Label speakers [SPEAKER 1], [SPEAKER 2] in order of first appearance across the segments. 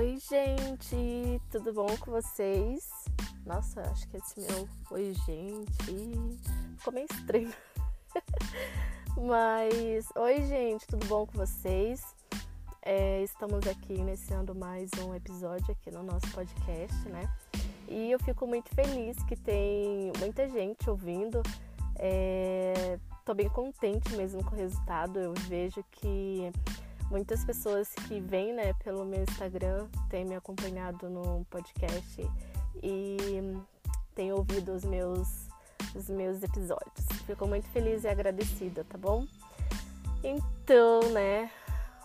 [SPEAKER 1] Oi, gente, tudo bom com vocês? Nossa, acho que esse meu oi, gente, ficou meio estranho. Mas, oi, gente, tudo bom com vocês? É, estamos aqui iniciando mais um episódio aqui no nosso podcast, né? E eu fico muito feliz que tem muita gente ouvindo. É, tô bem contente mesmo com o resultado. Eu vejo que muitas pessoas que vêm né, pelo meu Instagram têm me acompanhado no podcast e têm ouvido os meus, os meus episódios. Fico muito feliz e agradecida, tá bom? Então, né,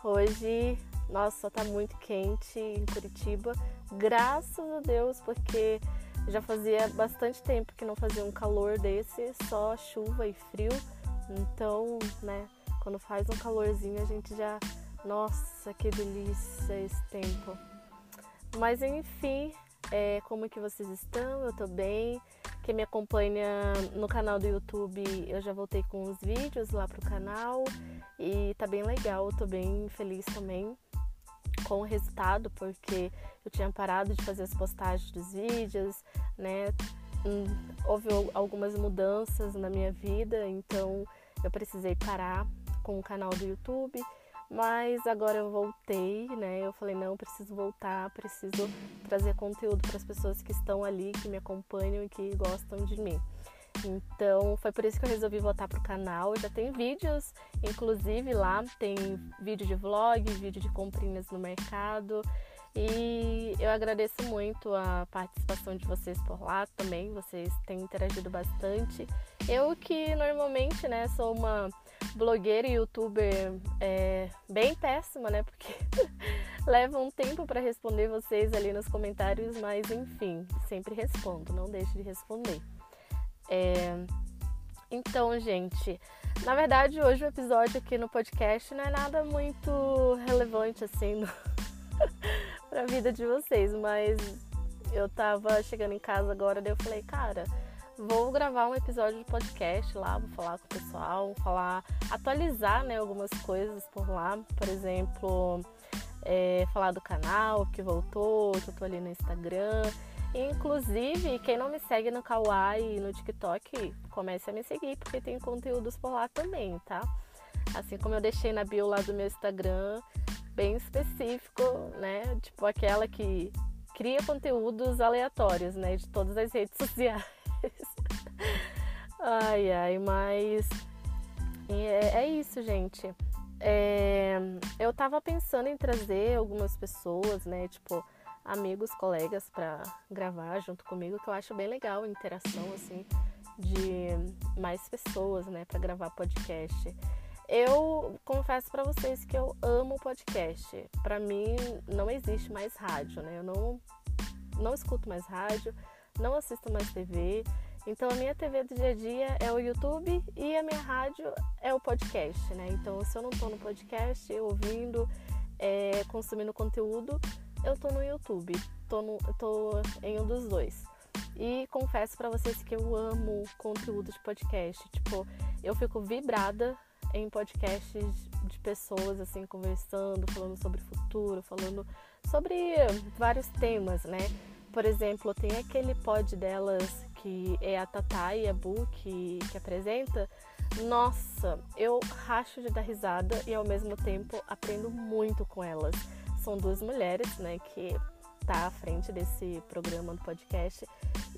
[SPEAKER 1] hoje, nossa, tá muito quente em Curitiba, graças a Deus, porque já fazia bastante tempo que não fazia um calor desse, só chuva e frio. Então, né, quando faz um calorzinho a gente já nossa, que delícia esse tempo. Mas enfim, é, como que vocês estão? Eu tô bem. Quem me acompanha no canal do YouTube, eu já voltei com os vídeos lá pro canal e tá bem legal, eu tô bem feliz também com o resultado, porque eu tinha parado de fazer as postagens dos vídeos, né? Hum, houve algumas mudanças na minha vida, então eu precisei parar com o canal do YouTube mas agora eu voltei, né? Eu falei, não, preciso voltar, preciso trazer conteúdo para as pessoas que estão ali, que me acompanham e que gostam de mim. Então foi por isso que eu resolvi voltar pro canal. Já tem vídeos, inclusive lá tem vídeo de vlog, vídeo de comprinhas no mercado. E eu agradeço muito a participação de vocês por lá também. Vocês têm interagido bastante. Eu que normalmente, né, sou uma blogueira e youtuber é, bem péssima, né? Porque leva um tempo para responder vocês ali nos comentários, mas enfim, sempre respondo, não deixe de responder. É, então, gente, na verdade, hoje o episódio aqui no podcast não é nada muito relevante assim para a vida de vocês, mas eu tava chegando em casa agora, daí eu falei, cara vou gravar um episódio de podcast lá, vou falar com o pessoal, vou falar, atualizar né, algumas coisas por lá, por exemplo, é, falar do canal que voltou, que eu tô ali no Instagram. Inclusive, quem não me segue no Kawaii e no TikTok, comece a me seguir, porque tem conteúdos por lá também, tá? Assim como eu deixei na bio lá do meu Instagram, bem específico, né? Tipo aquela que cria conteúdos aleatórios, né? De todas as redes sociais. Ai, ai, mas é, é isso, gente. É, eu tava pensando em trazer algumas pessoas, né? Tipo, amigos, colegas para gravar junto comigo, que eu acho bem legal a interação, assim, de mais pessoas, né, para gravar podcast. Eu confesso para vocês que eu amo podcast. Para mim não existe mais rádio, né? Eu não não escuto mais rádio não assisto mais TV. Então a minha TV do dia a dia é o YouTube e a minha rádio é o podcast, né? Então se eu não tô no podcast, ouvindo, é, consumindo conteúdo, eu tô no YouTube, tô, no, tô em um dos dois. E confesso para vocês que eu amo conteúdo de podcast. Tipo, eu fico vibrada em podcasts de pessoas assim conversando, falando sobre futuro, falando sobre vários temas, né? Por exemplo, tem aquele pod delas que é a Tatá e a Bu que, que apresenta. Nossa, eu racho de dar risada e ao mesmo tempo aprendo muito com elas. São duas mulheres, né, que tá à frente desse programa do podcast.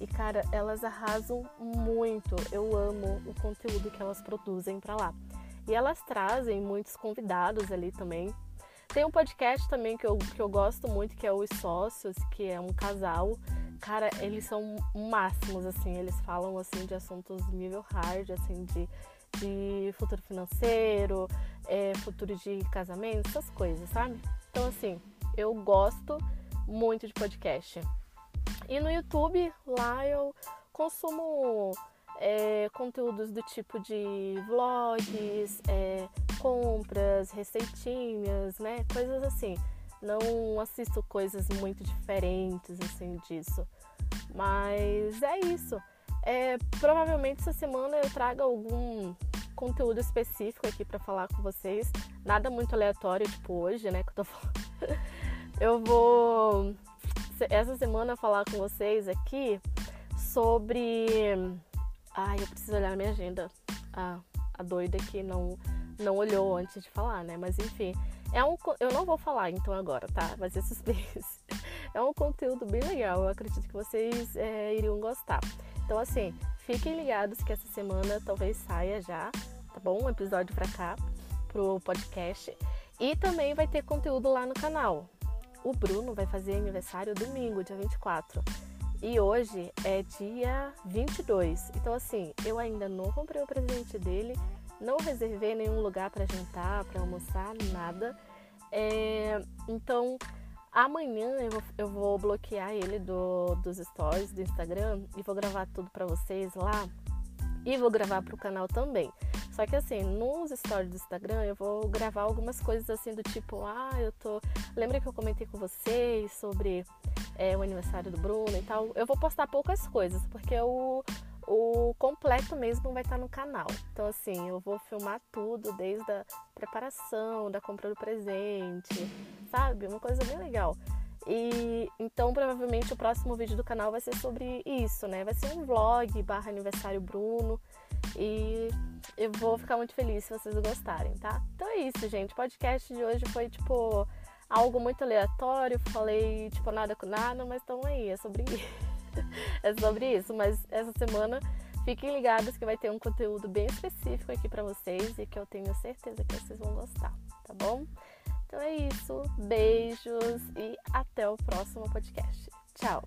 [SPEAKER 1] E cara, elas arrasam muito. Eu amo o conteúdo que elas produzem para lá. E elas trazem muitos convidados ali também tem um podcast também que eu, que eu gosto muito, que é Os Sócios, que é um casal. Cara, eles são máximos, assim, eles falam, assim, de assuntos nível hard, assim, de, de futuro financeiro, é, futuro de casamento, essas coisas, sabe? Então, assim, eu gosto muito de podcast. E no YouTube, lá eu consumo é, conteúdos do tipo de vlogs, é, compras, receitinhas, né? Coisas assim. Não assisto coisas muito diferentes assim disso. Mas é isso. É, provavelmente essa semana eu trago algum conteúdo específico aqui para falar com vocês. Nada muito aleatório, tipo hoje, né? Que eu tô falando. eu vou essa semana falar com vocês aqui sobre. Ai, eu preciso olhar minha agenda. Ah, a doida que não, não olhou antes de falar, né? Mas enfim, é um, eu não vou falar então agora, tá? Vai ser suspense. É um conteúdo bem legal, eu acredito que vocês é, iriam gostar. Então, assim, fiquem ligados que essa semana talvez saia já, tá bom? Um episódio pra cá, pro podcast. E também vai ter conteúdo lá no canal. O Bruno vai fazer aniversário domingo, dia 24. E hoje é dia 22. Então, assim, eu ainda não comprei o presente dele, não reservei nenhum lugar para jantar, para almoçar, nada. É, então, amanhã eu vou, eu vou, bloquear ele do, dos stories do Instagram e vou gravar tudo para vocês lá. E vou gravar para o canal também. Só que assim, nos stories do Instagram eu vou gravar algumas coisas assim do tipo, ah, eu tô. Lembra que eu comentei com vocês sobre é, o aniversário do Bruno e tal? Eu vou postar poucas coisas, porque o, o completo mesmo vai estar no canal. Então, assim, eu vou filmar tudo, desde a preparação, da compra do presente, sabe? Uma coisa bem legal. E então provavelmente o próximo vídeo do canal vai ser sobre isso, né? Vai ser um vlog barra aniversário Bruno. E eu vou ficar muito feliz se vocês gostarem, tá? Então é isso, gente. O podcast de hoje foi, tipo, algo muito aleatório. Falei, tipo, nada com nada, mas estão aí. É sobre isso. é sobre isso. Mas essa semana, fiquem ligados que vai ter um conteúdo bem específico aqui para vocês e que eu tenho certeza que vocês vão gostar, tá bom? Então é isso. Beijos e até o próximo podcast. Tchau!